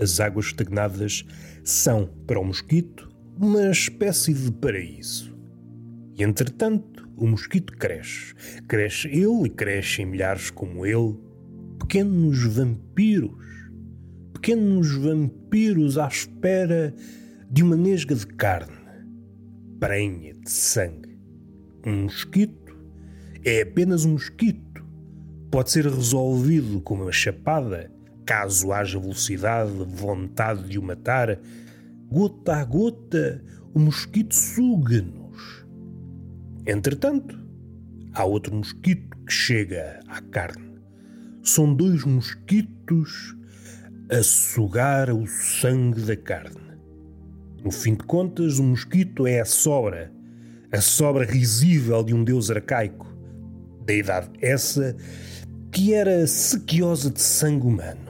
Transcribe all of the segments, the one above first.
As águas estagnadas são, para o mosquito, uma espécie de paraíso. E entretanto, o mosquito cresce. Cresce ele e crescem milhares como ele. Pequenos vampiros. Pequenos vampiros à espera de uma nesga de carne. Prenha de sangue. Um mosquito é apenas um mosquito. Pode ser resolvido com uma chapada, caso haja velocidade, vontade de o matar. Gota a gota, o mosquito suga-nos. Entretanto, há outro mosquito que chega à carne. São dois mosquitos a sugar o sangue da carne. No fim de contas, o mosquito é a sobra, a sobra risível de um deus arcaico, da idade essa que era sequiosa de sangue humano.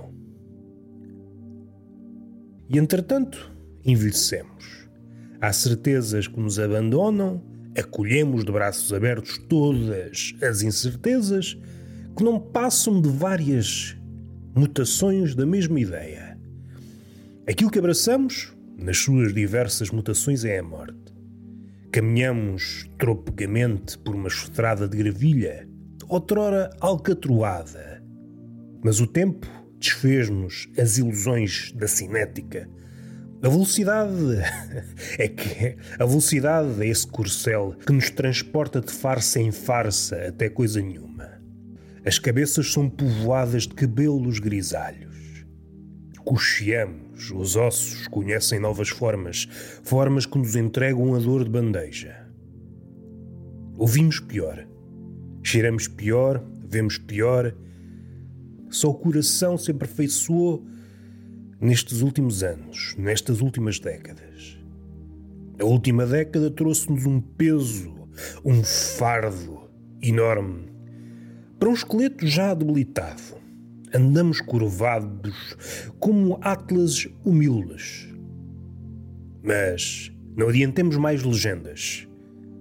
E entretanto, envelhecemos. Há certezas que nos abandonam, acolhemos de braços abertos todas as incertezas que não passam de várias mutações da mesma ideia. Aquilo que abraçamos, nas suas diversas mutações, é a morte. Caminhamos tropegamente por uma estrada de gravilha, outrora alcatroada. Mas o tempo desfez-nos as ilusões da cinética. A velocidade é que a velocidade é esse corcel que nos transporta de farsa em farsa até coisa nenhuma. As cabeças são povoadas de cabelos grisalhos. Cocheamos, os ossos conhecem novas formas, formas que nos entregam a dor de bandeja. Ouvimos pior, cheiramos pior, vemos pior. Só o coração se aperfeiçoou nestes últimos anos, nestas últimas décadas. A última década trouxe-nos um peso, um fardo enorme para um esqueleto já debilitado, andamos curvados como atlas humildes. Mas não adiantemos mais legendas.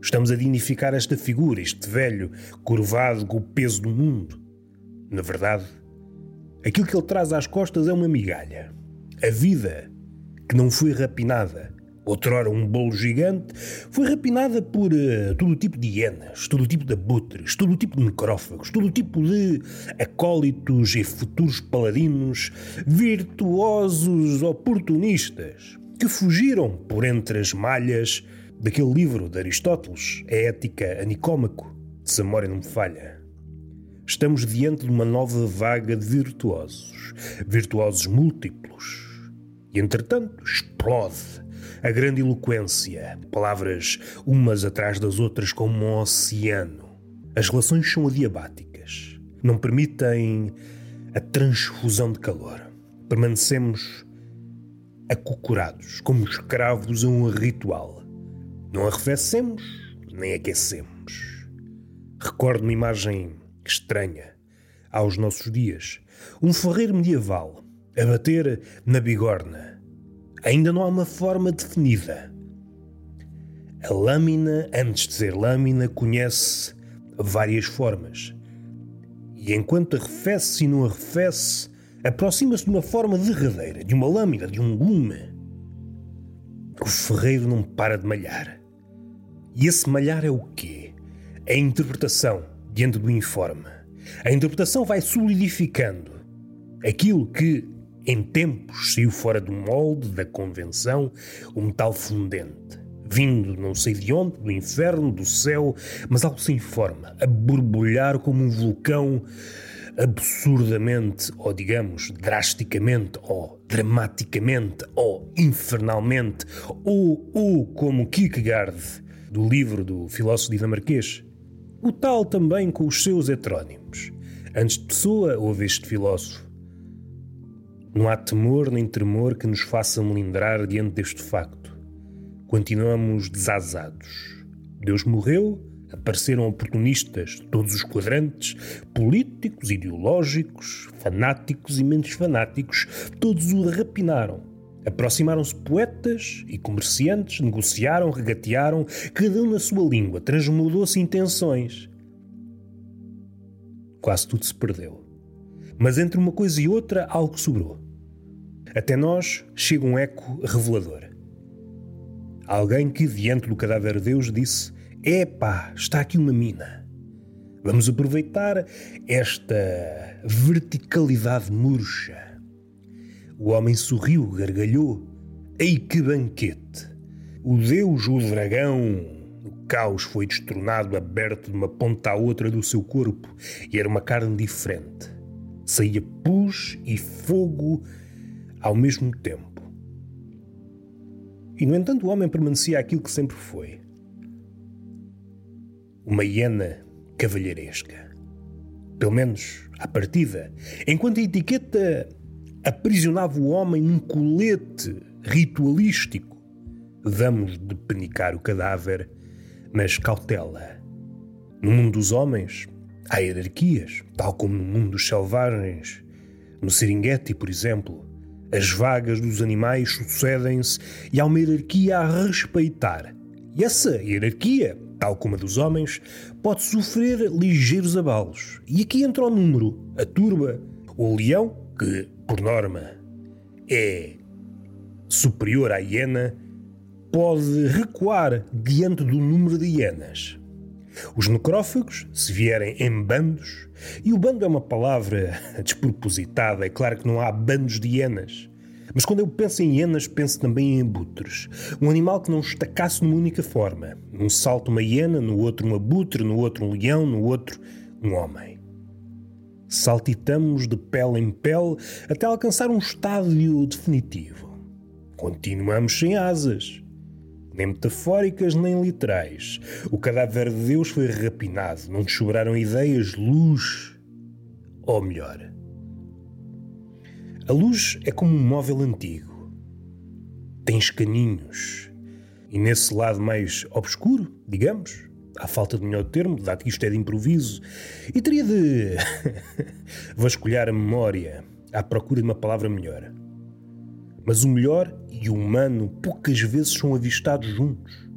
Estamos a dignificar esta figura, este velho, curvado com o peso do mundo. Na verdade, aquilo que ele traz às costas é uma migalha. A vida que não foi rapinada, outrora um bolo gigante, foi rapinada por uh, todo tipo de hienas, todo tipo de abutres, todo tipo de necrófagos, todo tipo de acólitos e futuros paladinos, virtuosos oportunistas, que fugiram por entre as malhas daquele livro de Aristóteles, A Ética a Nicômaco, se a não me falha. Estamos diante de uma nova vaga de virtuosos, virtuosos múltiplos. E entretanto explode a grande eloquência, palavras umas atrás das outras como um oceano. As relações são adiabáticas, não permitem a transfusão de calor. Permanecemos acocorados, como escravos a um ritual. Não arrefecemos, nem aquecemos. Recordo uma imagem estranha aos nossos dias. Um ferreiro medieval a bater na bigorna ainda não há uma forma definida. A lâmina, antes de ser lâmina, conhece várias formas. E enquanto arrefece e não arrefece, aproxima-se de uma forma derradeira, de uma lâmina, de um gume. O ferreiro não para de malhar. E esse malhar é o quê? É a interpretação diante do informe. A interpretação vai solidificando aquilo que em tempos saiu fora do molde, da convenção, o metal fundente, vindo não sei de onde, do inferno, do céu, mas algo sem forma, a borbulhar como um vulcão absurdamente, ou digamos, drasticamente, ou dramaticamente, ou infernalmente, ou, ou como Kierkegaard, do livro do filósofo dinamarquês. O tal também com os seus heterónimos. Antes de Pessoa, houve este filósofo. Não há temor nem tremor que nos faça melindrar diante deste facto. Continuamos desazados. Deus morreu, apareceram oportunistas de todos os quadrantes, políticos, ideológicos, fanáticos e menos fanáticos, todos o rapinaram. Aproximaram-se poetas e comerciantes, negociaram, regatearam, cada um na sua língua, transmudou-se intenções. Quase tudo se perdeu. Mas entre uma coisa e outra, algo sobrou. até nós chega um eco revelador. Alguém que, diante do cadáver de Deus, disse: Epá, está aqui uma mina. Vamos aproveitar esta verticalidade murcha. O homem sorriu, gargalhou. Ei que banquete! O Deus, o dragão, o caos foi destronado, aberto de uma ponta à outra do seu corpo, e era uma carne diferente. Saía pus e fogo ao mesmo tempo. E, no entanto, o homem permanecia aquilo que sempre foi. Uma hiena cavalheiresca. Pelo menos à partida, enquanto a etiqueta aprisionava o homem num colete ritualístico. Vamos de penicar o cadáver, mas cautela. No mundo dos homens, há hierarquias, tal como no mundo dos selvagens. No Serengeti, por exemplo, as vagas dos animais sucedem-se e há uma hierarquia a respeitar. E essa hierarquia, tal como a dos homens, pode sofrer ligeiros abalos. E aqui entra o número, a turba, o leão, que, por norma, é superior à hiena, pode recuar diante do número de hienas. Os necrófagos, se vierem em bandos, e o bando é uma palavra despropositada, é claro que não há bandos de hienas. Mas quando eu penso em hienas, penso também em abutres. Um animal que não estacasse numa única forma. Num salto uma hiena, no outro um abutre, no outro um leão, no outro um homem. Saltitamos de pele em pele até alcançar um estádio definitivo. Continuamos sem asas nem metafóricas nem literais. O cadáver de Deus foi rapinado, não te sobraram ideias, luz. Ou melhor, a luz é como um móvel antigo. Tem escaninhos. E nesse lado mais obscuro, digamos, à falta de melhor termo, dado que isto é de improviso, e teria de vasculhar a memória à procura de uma palavra melhor. Mas o melhor e o humano poucas vezes são avistados juntos.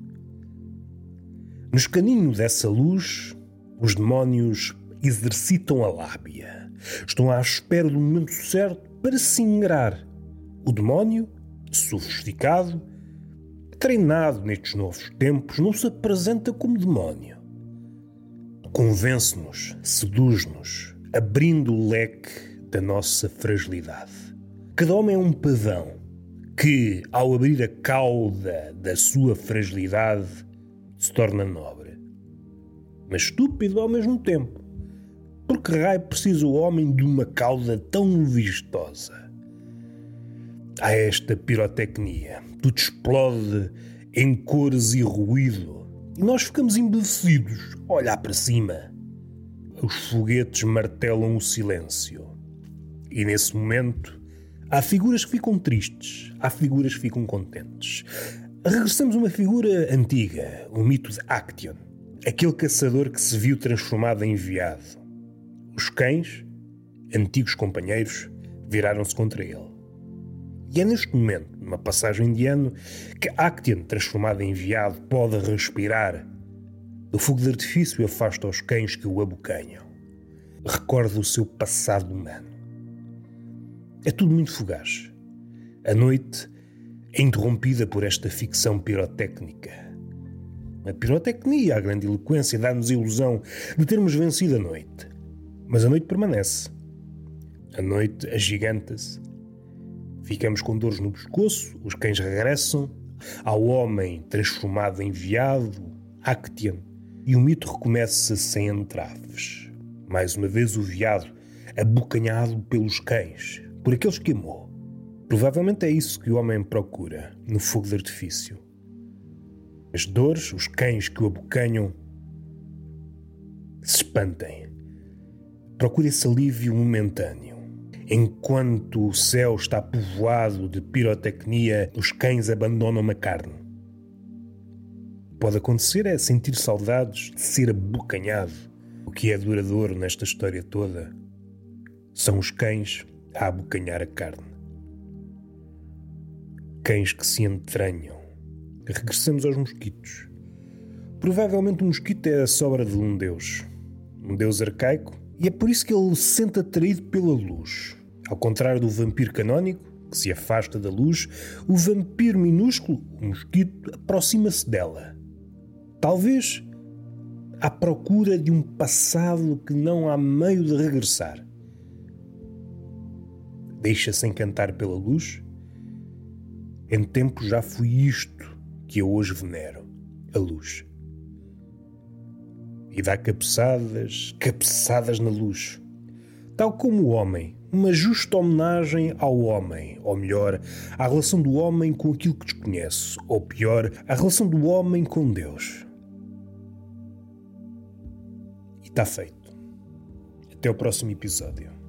No escaninho dessa luz, os demónios exercitam a lábia. Estão à espera do momento certo para se ingrar. O demónio, sofisticado, treinado nestes novos tempos, não se apresenta como demónio. Convence-nos, seduz-nos, abrindo o leque da nossa fragilidade. Cada homem é um pavão que, ao abrir a cauda da sua fragilidade, se torna nobre. Mas estúpido ao mesmo tempo. Porque raio precisa o homem de uma cauda tão vistosa? Há esta pirotecnia. Tudo explode em cores e ruído. E nós ficamos embevecidos a olhar para cima. Os foguetes martelam o silêncio. E nesse momento, Há figuras que ficam tristes, há figuras que ficam contentes. Regressamos a uma figura antiga, o mito de Action, aquele caçador que se viu transformado em enviado. Os cães, antigos companheiros, viraram-se contra ele. E é neste momento, numa passagem de ano, que Action, transformado em enviado, pode respirar. O fogo de artifício afasta os cães que o abocanham. Recorda o seu passado humano. É tudo muito fugaz. A noite é interrompida por esta ficção pirotécnica. A pirotecnia, a grande eloquência, dá-nos a ilusão de termos vencido a noite. Mas a noite permanece. A noite agiganta-se. Ficamos com dores no pescoço, os cães regressam, ao homem transformado em veado, Actian, e o mito recomeça sem entraves. Mais uma vez o veado, abocanhado pelos cães, por aqueles que amou. Provavelmente é isso que o homem procura no fogo de artifício. As dores, os cães que o abocanham, se espantem. Procure esse alívio momentâneo. Enquanto o céu está povoado de pirotecnia, os cães abandonam a carne. Pode acontecer é sentir saudades de ser abocanhado. O que é duradouro nesta história toda são os cães a abocanhar a carne. Cães que se entranham. Regressamos aos mosquitos. Provavelmente o mosquito é a sobra de um deus. Um deus arcaico, e é por isso que ele se sente atraído pela luz. Ao contrário do vampiro canónico, que se afasta da luz, o vampiro minúsculo, o mosquito, aproxima-se dela. Talvez à procura de um passado que não há meio de regressar. Deixa-se encantar pela luz. Em tempo já fui isto que eu hoje venero, a luz. E dá cabeçadas, cabeçadas na luz. Tal como o homem, uma justa homenagem ao homem, ou melhor, à relação do homem com aquilo que desconhece, ou pior, à relação do homem com Deus. E está feito. Até o próximo episódio.